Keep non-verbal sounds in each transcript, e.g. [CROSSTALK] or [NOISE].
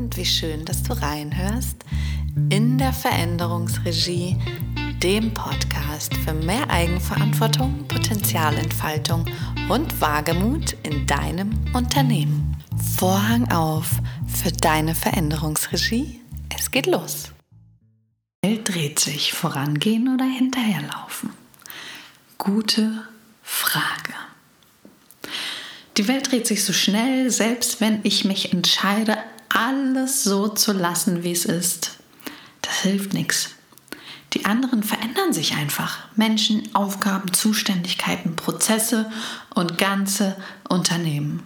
und wie schön, dass du reinhörst in der Veränderungsregie, dem Podcast für mehr Eigenverantwortung, Potenzialentfaltung und Wagemut in deinem Unternehmen. Vorhang auf für deine Veränderungsregie. Es geht los. Die Welt dreht sich, vorangehen oder hinterherlaufen? Gute Frage. Die Welt dreht sich so schnell, selbst wenn ich mich entscheide, alles so zu lassen, wie es ist. Das hilft nichts. Die anderen verändern sich einfach. Menschen, Aufgaben, Zuständigkeiten, Prozesse und ganze Unternehmen.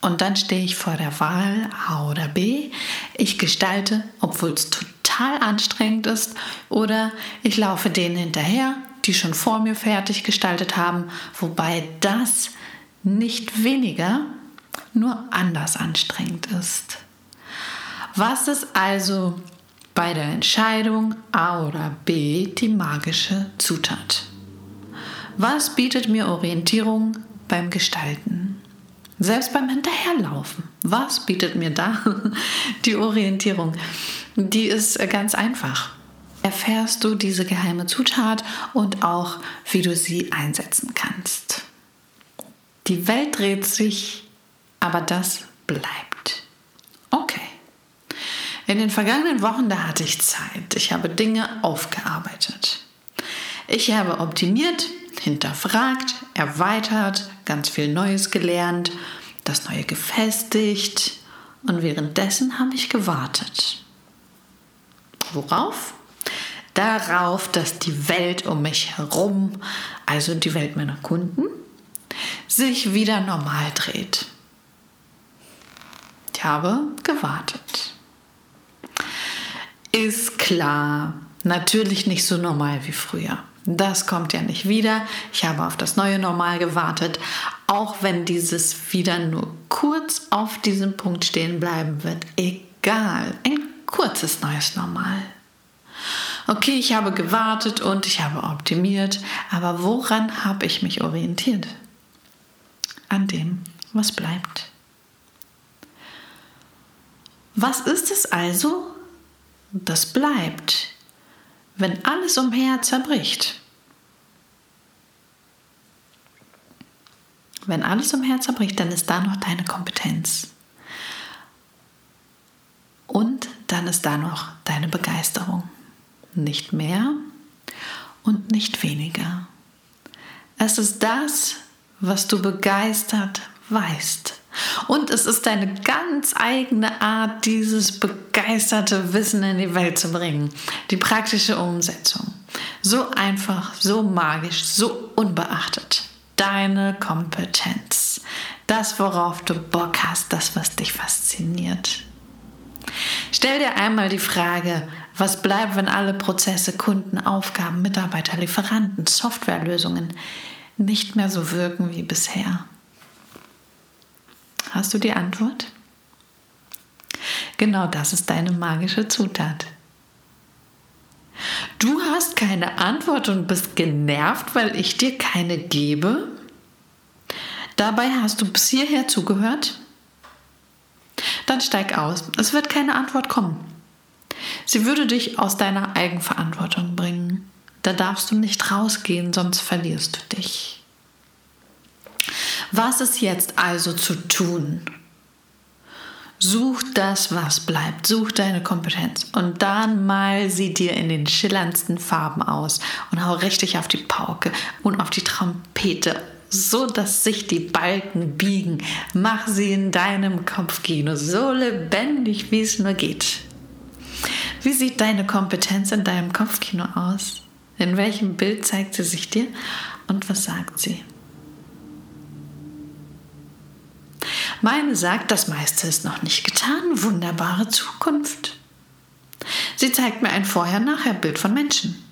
Und dann stehe ich vor der Wahl A oder B. Ich gestalte, obwohl es total anstrengend ist, oder ich laufe denen hinterher, die schon vor mir fertig gestaltet haben, wobei das nicht weniger, nur anders anstrengend ist. Was ist also bei der Entscheidung A oder B die magische Zutat? Was bietet mir Orientierung beim Gestalten? Selbst beim Hinterherlaufen. Was bietet mir da [LAUGHS] die Orientierung? Die ist ganz einfach. Erfährst du diese geheime Zutat und auch, wie du sie einsetzen kannst. Die Welt dreht sich, aber das bleibt. In den vergangenen Wochen, da hatte ich Zeit. Ich habe Dinge aufgearbeitet. Ich habe optimiert, hinterfragt, erweitert, ganz viel Neues gelernt, das Neue gefestigt und währenddessen habe ich gewartet. Worauf? Darauf, dass die Welt um mich herum, also die Welt meiner Kunden, sich wieder normal dreht. Ich habe gewartet. Ist klar, natürlich nicht so normal wie früher. Das kommt ja nicht wieder. Ich habe auf das neue Normal gewartet, auch wenn dieses wieder nur kurz auf diesem Punkt stehen bleiben wird. Egal, ein kurzes neues Normal. Okay, ich habe gewartet und ich habe optimiert, aber woran habe ich mich orientiert? an dem, was bleibt. Was ist es also, das bleibt, wenn alles umher zerbricht? Wenn alles umher zerbricht, dann ist da noch deine Kompetenz. Und dann ist da noch deine Begeisterung. Nicht mehr und nicht weniger. Es ist das, was du begeistert weißt. Und es ist deine ganz eigene Art, dieses begeisterte Wissen in die Welt zu bringen. Die praktische Umsetzung. So einfach, so magisch, so unbeachtet. Deine Kompetenz. Das, worauf du Bock hast, das, was dich fasziniert. Stell dir einmal die Frage, was bleibt, wenn alle Prozesse, Kunden, Aufgaben, Mitarbeiter, Lieferanten, Softwarelösungen nicht mehr so wirken wie bisher? Hast du die Antwort? Genau das ist deine magische Zutat. Du hast keine Antwort und bist genervt, weil ich dir keine gebe? Dabei hast du bis hierher zugehört? Dann steig aus. Es wird keine Antwort kommen. Sie würde dich aus deiner Eigenverantwortung bringen. Da darfst du nicht rausgehen, sonst verlierst du dich. Was ist jetzt also zu tun? Such das, was bleibt. Such deine Kompetenz. Und dann mal sie dir in den schillerndsten Farben aus und hau richtig auf die Pauke und auf die Trompete, so dass sich die Balken biegen. Mach sie in deinem Kopfkino so lebendig, wie es nur geht. Wie sieht deine Kompetenz in deinem Kopfkino aus? In welchem Bild zeigt sie sich dir und was sagt sie? Meine sagt, das meiste ist noch nicht getan. Wunderbare Zukunft. Sie zeigt mir ein Vorher-Nachher-Bild von Menschen.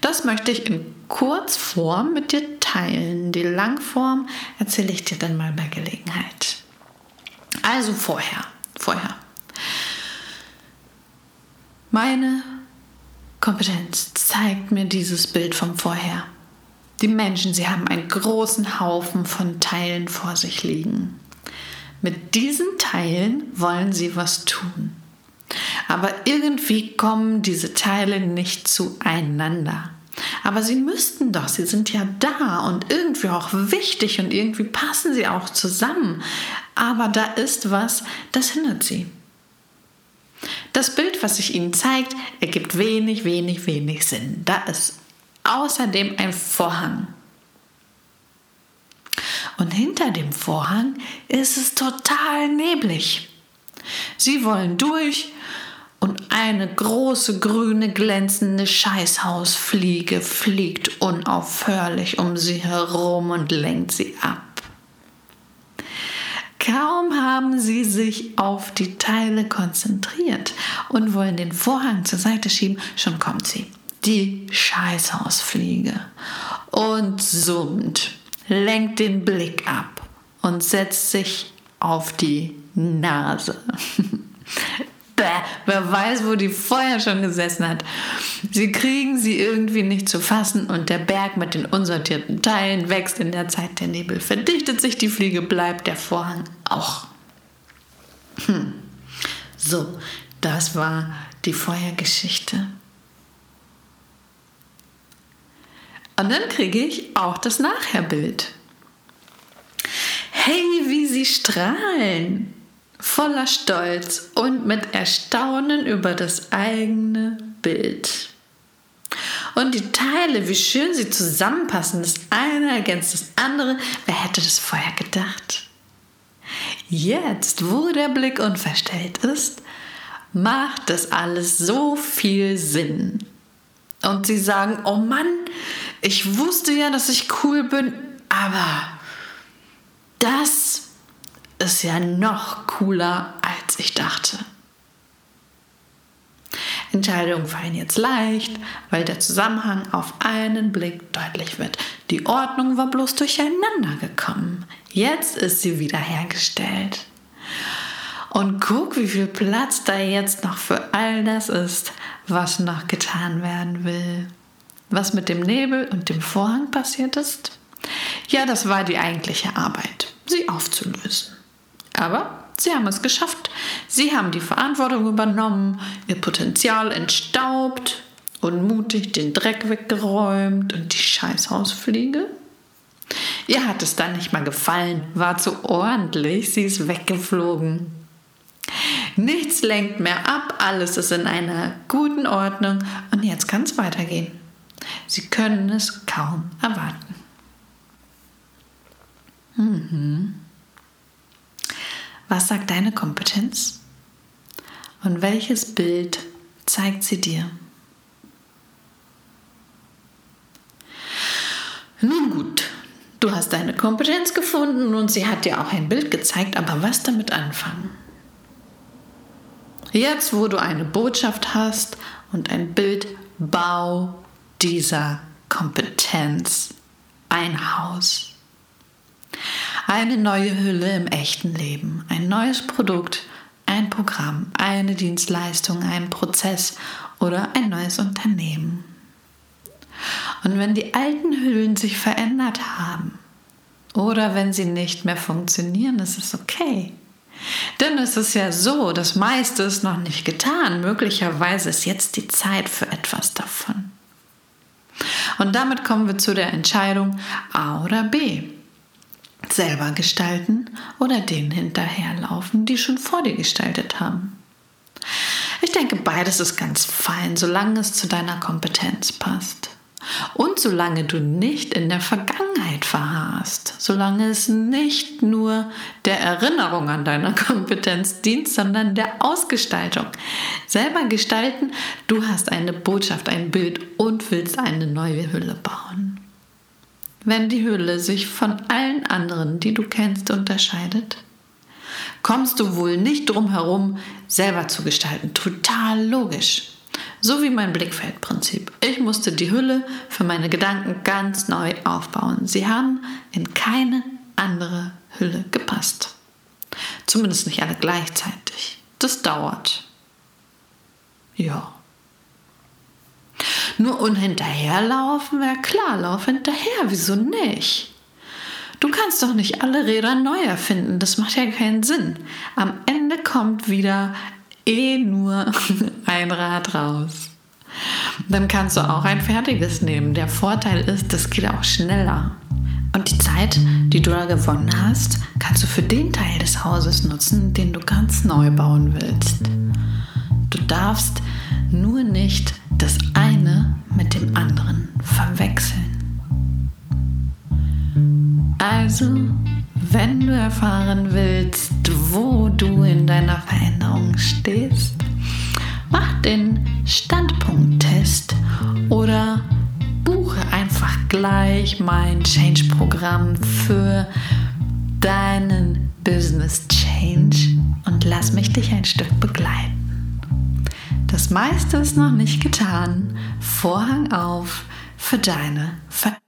Das möchte ich in Kurzform mit dir teilen. Die Langform erzähle ich dir dann mal bei Gelegenheit. Also vorher, vorher. Meine Kompetenz zeigt mir dieses Bild vom Vorher. Die Menschen, sie haben einen großen Haufen von Teilen vor sich liegen. Mit diesen Teilen wollen sie was tun. Aber irgendwie kommen diese Teile nicht zueinander. Aber sie müssten doch, sie sind ja da und irgendwie auch wichtig und irgendwie passen sie auch zusammen. Aber da ist was, das hindert sie. Das Bild, was sich Ihnen zeigt, ergibt wenig, wenig, wenig Sinn. Da ist außerdem ein Vorhang. Und hinter dem Vorhang ist es total neblig. Sie wollen durch und eine große grüne glänzende Scheißhausfliege fliegt unaufhörlich um sie herum und lenkt sie ab. Kaum haben sie sich auf die Teile konzentriert und wollen den Vorhang zur Seite schieben, schon kommt sie, die Scheißhausfliege, und summt, lenkt den Blick ab und setzt sich auf die Nase. [LAUGHS] Bäh, wer weiß, wo die vorher schon gesessen hat. Sie kriegen sie irgendwie nicht zu fassen und der Berg mit den unsortierten Teilen wächst in der Zeit. Der Nebel verdichtet sich, die Fliege bleibt, der Vorhang auch. Hm. So, das war die Vorhergeschichte. Und dann kriege ich auch das Nachherbild. Hey, wie sie strahlen! voller Stolz und mit Erstaunen über das eigene Bild. Und die Teile, wie schön sie zusammenpassen, das eine ergänzt das andere, wer hätte das vorher gedacht? Jetzt, wo der Blick unverstellt ist, macht das alles so viel Sinn. Und sie sagen, oh Mann, ich wusste ja, dass ich cool bin, aber das ist ja noch cooler, als ich dachte. Entscheidungen fallen jetzt leicht, weil der Zusammenhang auf einen Blick deutlich wird. Die Ordnung war bloß durcheinander gekommen. Jetzt ist sie wiederhergestellt. Und guck, wie viel Platz da jetzt noch für all das ist, was noch getan werden will. Was mit dem Nebel und dem Vorhang passiert ist? Ja, das war die eigentliche Arbeit, sie aufzulösen. Aber sie haben es geschafft. Sie haben die Verantwortung übernommen, ihr Potenzial entstaubt und mutig den Dreck weggeräumt und die Scheißhausfliege. Ihr hat es dann nicht mal gefallen, war zu ordentlich, sie ist weggeflogen. Nichts lenkt mehr ab, alles ist in einer guten Ordnung und jetzt kann es weitergehen. Sie können es kaum erwarten. Mhm. Was sagt deine Kompetenz? Und welches Bild zeigt sie dir? Nun gut, du hast deine Kompetenz gefunden und sie hat dir auch ein Bild gezeigt, aber was damit anfangen? Jetzt, wo du eine Botschaft hast und ein Bild, bau dieser Kompetenz ein Haus. Eine neue Hülle im echten Leben, ein neues Produkt, ein Programm, eine Dienstleistung, ein Prozess oder ein neues Unternehmen. Und wenn die alten Hüllen sich verändert haben oder wenn sie nicht mehr funktionieren, ist es okay. Denn es ist ja so, das meiste ist noch nicht getan. Möglicherweise ist jetzt die Zeit für etwas davon. Und damit kommen wir zu der Entscheidung A oder B selber gestalten oder denen hinterherlaufen, die schon vor dir gestaltet haben. Ich denke, beides ist ganz fein, solange es zu deiner Kompetenz passt. Und solange du nicht in der Vergangenheit verharrst, solange es nicht nur der Erinnerung an deine Kompetenz dient, sondern der Ausgestaltung. Selber gestalten, du hast eine Botschaft, ein Bild und willst eine neue Hülle bauen. Wenn die Hülle sich von allen anderen, die du kennst, unterscheidet, kommst du wohl nicht drum herum, selber zu gestalten. Total logisch. So wie mein Blickfeldprinzip. Ich musste die Hülle für meine Gedanken ganz neu aufbauen. Sie haben in keine andere Hülle gepasst. Zumindest nicht alle gleichzeitig. Das dauert. Ja. Nur und hinterherlaufen, wäre klar, lauf hinterher, wieso nicht? Du kannst doch nicht alle Räder neu erfinden, das macht ja keinen Sinn. Am Ende kommt wieder eh nur [LAUGHS] ein Rad raus. Dann kannst du auch ein fertiges nehmen. Der Vorteil ist, das geht auch schneller. Und die Zeit, die du da gewonnen hast, kannst du für den Teil des Hauses nutzen, den du ganz neu bauen willst. Du darfst nur nicht das eine mit dem anderen verwechseln. Also, wenn du erfahren willst, wo du in deiner Veränderung stehst, mach den Standpunkttest oder buche einfach gleich mein Change-Programm für deinen Business Change und lass mich dich ein Stück begleiten. Das meiste ist noch nicht getan. Vorhang auf für deine Veränderung.